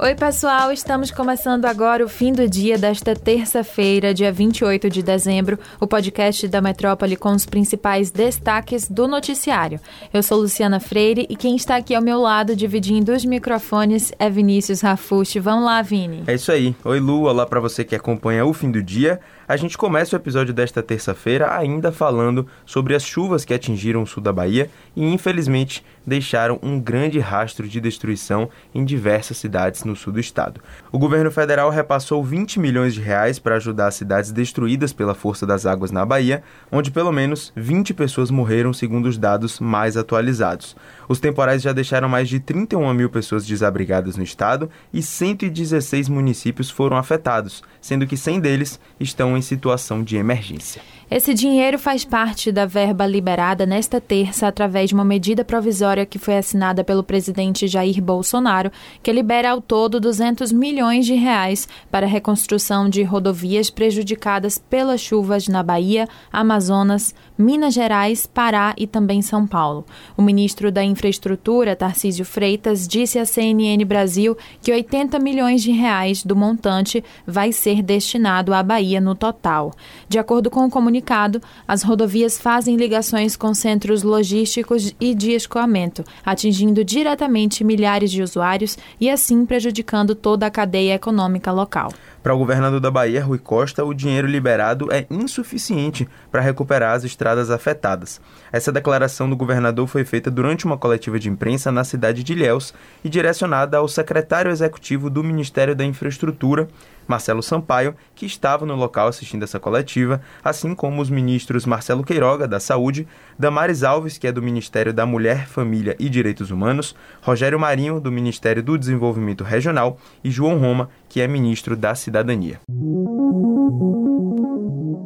Oi, pessoal, estamos começando agora o fim do dia desta terça-feira, dia 28 de dezembro, o podcast da Metrópole com os principais destaques do noticiário. Eu sou Luciana Freire e quem está aqui ao meu lado dividindo os microfones é Vinícius Rafushi. Vamos lá, Vini. É isso aí. Oi, Lu. Olá para você que acompanha o fim do dia. A gente começa o episódio desta terça-feira ainda falando sobre as chuvas que atingiram o sul da Bahia e, infelizmente, deixaram um grande rastro de destruição em diversas cidades no sul do estado. O governo federal repassou 20 milhões de reais para ajudar as cidades destruídas pela força das águas na Bahia, onde pelo menos 20 pessoas morreram, segundo os dados mais atualizados. Os temporais já deixaram mais de 31 mil pessoas desabrigadas no estado e 116 municípios foram afetados, sendo que 100 deles estão em situação de emergência. Esse dinheiro faz parte da verba liberada nesta terça através de uma medida provisória que foi assinada pelo presidente Jair Bolsonaro, que libera ao todo 200 milhões de reais para a reconstrução de rodovias prejudicadas pelas chuvas na Bahia, Amazonas, Minas Gerais, Pará e também São Paulo. O ministro da Infraestrutura, Tarcísio Freitas, disse à CNN Brasil que 80 milhões de reais do montante vai ser destinado à Bahia no total. De acordo com o comunicado comunicado, as rodovias fazem ligações com centros logísticos e de escoamento, atingindo diretamente milhares de usuários e assim prejudicando toda a cadeia econômica local. Para o governador da Bahia, Rui Costa, o dinheiro liberado é insuficiente para recuperar as estradas afetadas. Essa declaração do governador foi feita durante uma coletiva de imprensa na cidade de Ilhéus e direcionada ao secretário executivo do Ministério da Infraestrutura, Marcelo Sampaio, que estava no local assistindo essa coletiva, assim como os ministros Marcelo Queiroga, da Saúde, Damares Alves, que é do Ministério da Mulher, Família e Direitos Humanos, Rogério Marinho, do Ministério do Desenvolvimento Regional, e João Roma, que é ministro da Cidadania.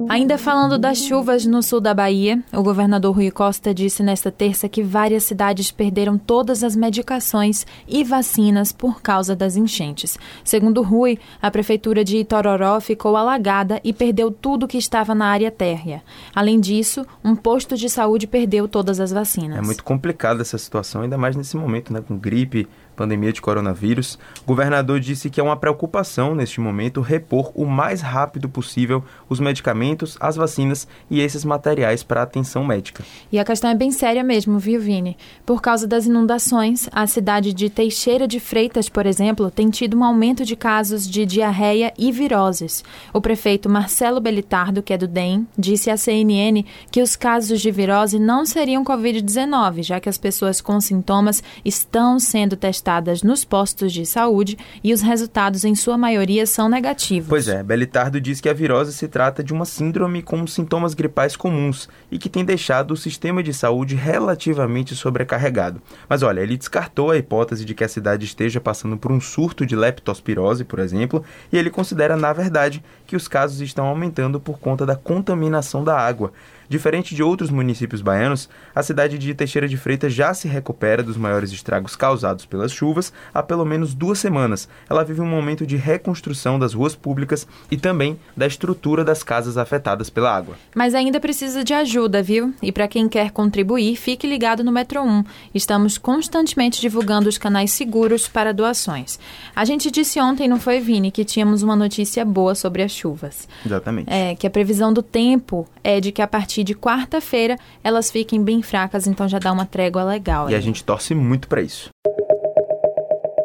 Ainda falando das chuvas no sul da Bahia, o governador Rui Costa disse nesta terça que várias cidades perderam todas as medicações e vacinas por causa das enchentes. Segundo Rui, a prefeitura de Itororó ficou alagada e perdeu tudo que estava na área térrea. Além disso, um posto de saúde perdeu todas as vacinas. É muito complicada essa situação, ainda mais nesse momento, né, com gripe, pandemia de coronavírus, o governador disse que é uma preocupação neste momento repor o mais rápido possível os medicamentos, as vacinas e esses materiais para atenção médica. E a questão é bem séria mesmo, viu, Vini? Por causa das inundações, a cidade de Teixeira de Freitas, por exemplo, tem tido um aumento de casos de diarreia e viroses. O prefeito Marcelo Belitardo, que é do DEM, disse à CNN que os casos de virose não seriam Covid-19, já que as pessoas com sintomas estão sendo testadas testadas nos postos de saúde e os resultados, em sua maioria, são negativos. Pois é, Belitardo diz que a virose se trata de uma síndrome com sintomas gripais comuns e que tem deixado o sistema de saúde relativamente sobrecarregado. Mas olha, ele descartou a hipótese de que a cidade esteja passando por um surto de leptospirose, por exemplo, e ele considera, na verdade, que os casos estão aumentando por conta da contaminação da água. Diferente de outros municípios baianos, a cidade de Teixeira de Freitas já se recupera dos maiores estragos causados pelas chuvas há pelo menos duas semanas. Ela vive um momento de reconstrução das ruas públicas e também da estrutura das casas afetadas pela água. Mas ainda precisa de ajuda, viu? E para quem quer contribuir, fique ligado no Metro 1. Estamos constantemente divulgando os canais seguros para doações. A gente disse ontem, não foi, Vini, que tínhamos uma notícia boa sobre as chuvas. Exatamente. É, que a previsão do tempo é de que a partir partir de quarta-feira elas fiquem bem fracas, então já dá uma trégua legal. E aí. a gente torce muito para isso.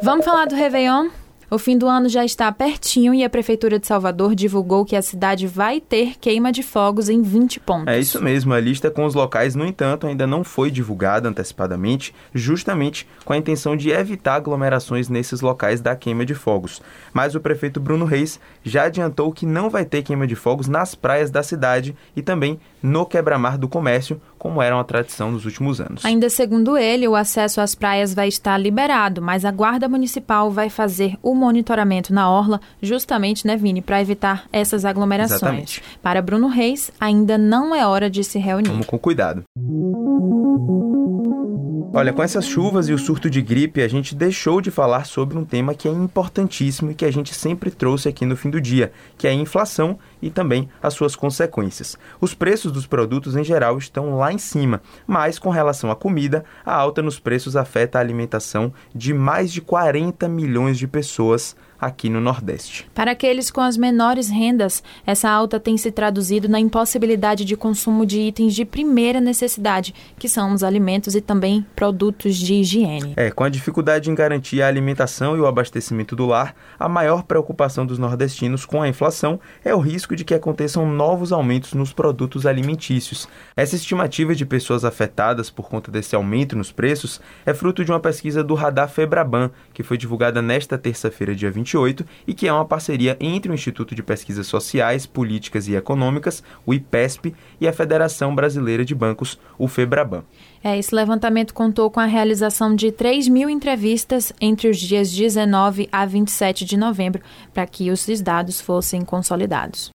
Vamos falar do Réveillon? O fim do ano já está pertinho e a Prefeitura de Salvador divulgou que a cidade vai ter queima de fogos em 20 pontos. É isso mesmo, a lista com os locais, no entanto, ainda não foi divulgada antecipadamente, justamente com a intenção de evitar aglomerações nesses locais da queima de fogos. Mas o prefeito Bruno Reis já adiantou que não vai ter queima de fogos nas praias da cidade e também no quebra-mar do comércio, como era uma tradição nos últimos anos. Ainda segundo ele, o acesso às praias vai estar liberado, mas a Guarda Municipal vai fazer o monitoramento na orla, justamente, né, Vini, para evitar essas aglomerações. Exatamente. Para Bruno Reis, ainda não é hora de se reunir. Vamos com cuidado. Olha, com essas chuvas e o surto de gripe, a gente deixou de falar sobre um tema que é importantíssimo e que a gente sempre trouxe aqui no fim do dia, que é a inflação e também as suas consequências. Os preços dos produtos em geral estão lá em cima, mas com relação à comida, a alta nos preços afeta a alimentação de mais de 40 milhões de pessoas aqui no Nordeste. Para aqueles com as menores rendas, essa alta tem se traduzido na impossibilidade de consumo de itens de primeira necessidade, que são os alimentos e também produtos de higiene. É, com a dificuldade em garantir a alimentação e o abastecimento do lar, a maior preocupação dos nordestinos com a inflação é o risco de que aconteçam novos aumentos nos produtos alimentícios. Essa estimativa de pessoas afetadas por conta desse aumento nos preços é fruto de uma pesquisa do Radar Febraban, que foi divulgada nesta terça-feira, dia 20 2028 e que é uma parceria entre o Instituto de Pesquisas Sociais, Políticas e Econômicas, o IPESP, e a Federação Brasileira de Bancos, o FEBRABAN. É, esse levantamento contou com a realização de 3 mil entrevistas entre os dias 19 a 27 de novembro, para que os dados fossem consolidados.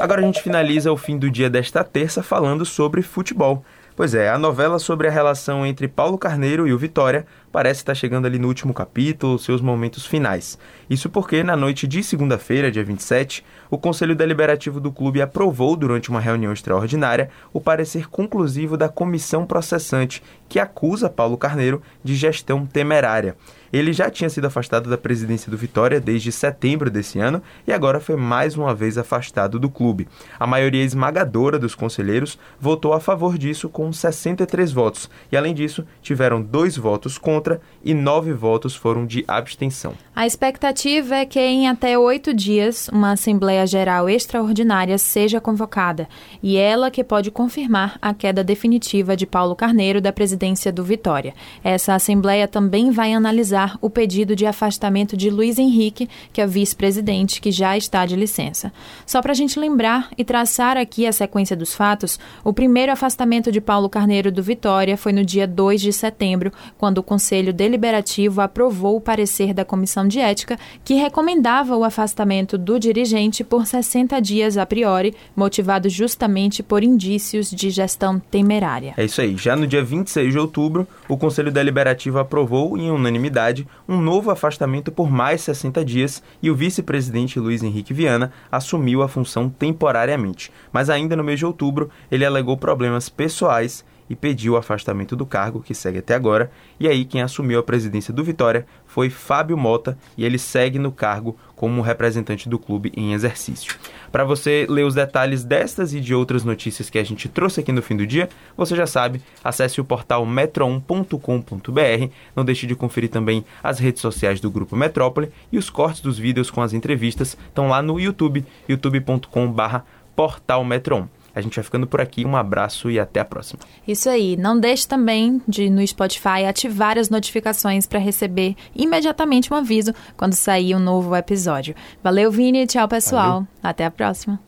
Agora a gente finaliza o fim do dia desta terça falando sobre futebol. Pois é, a novela sobre a relação entre Paulo Carneiro e o Vitória parece estar chegando ali no último capítulo, seus momentos finais. Isso porque, na noite de segunda-feira, dia 27, o Conselho Deliberativo do clube aprovou, durante uma reunião extraordinária, o parecer conclusivo da comissão processante que acusa Paulo Carneiro de gestão temerária. Ele já tinha sido afastado da presidência do Vitória desde setembro desse ano e agora foi mais uma vez afastado do clube. A maioria esmagadora dos conselheiros votou a favor disso com 63 votos e, além disso, tiveram dois votos contra e nove votos foram de abstenção. A expectativa é que em até oito dias uma Assembleia Geral Extraordinária seja convocada e ela que pode confirmar a queda definitiva de Paulo Carneiro da presidência do Vitória. Essa Assembleia também vai analisar analisar o pedido de afastamento de Luiz Henrique, que é vice-presidente, que já está de licença. Só para a gente lembrar e traçar aqui a sequência dos fatos, o primeiro afastamento de Paulo Carneiro do Vitória foi no dia 2 de setembro, quando o Conselho Deliberativo aprovou o parecer da Comissão de Ética, que recomendava o afastamento do dirigente por 60 dias a priori, motivado justamente por indícios de gestão temerária. É isso aí. Já no dia 26 de outubro, o Conselho Deliberativo aprovou em unanimidade um novo afastamento por mais 60 dias e o vice-presidente Luiz Henrique Viana assumiu a função temporariamente. Mas ainda no mês de outubro, ele alegou problemas pessoais e pediu o afastamento do cargo, que segue até agora. E aí, quem assumiu a presidência do Vitória foi Fábio Mota e ele segue no cargo como representante do clube em exercício. Para você ler os detalhes destas e de outras notícias que a gente trouxe aqui no fim do dia, você já sabe, acesse o portal metro1.com.br. Não deixe de conferir também as redes sociais do Grupo Metrópole e os cortes dos vídeos com as entrevistas estão lá no YouTube, youtube.com/portal metro1. A gente vai ficando por aqui. Um abraço e até a próxima. Isso aí. Não deixe também de no Spotify ativar as notificações para receber imediatamente um aviso quando sair um novo episódio. Valeu, Vini. Tchau, pessoal. Valeu. Até a próxima.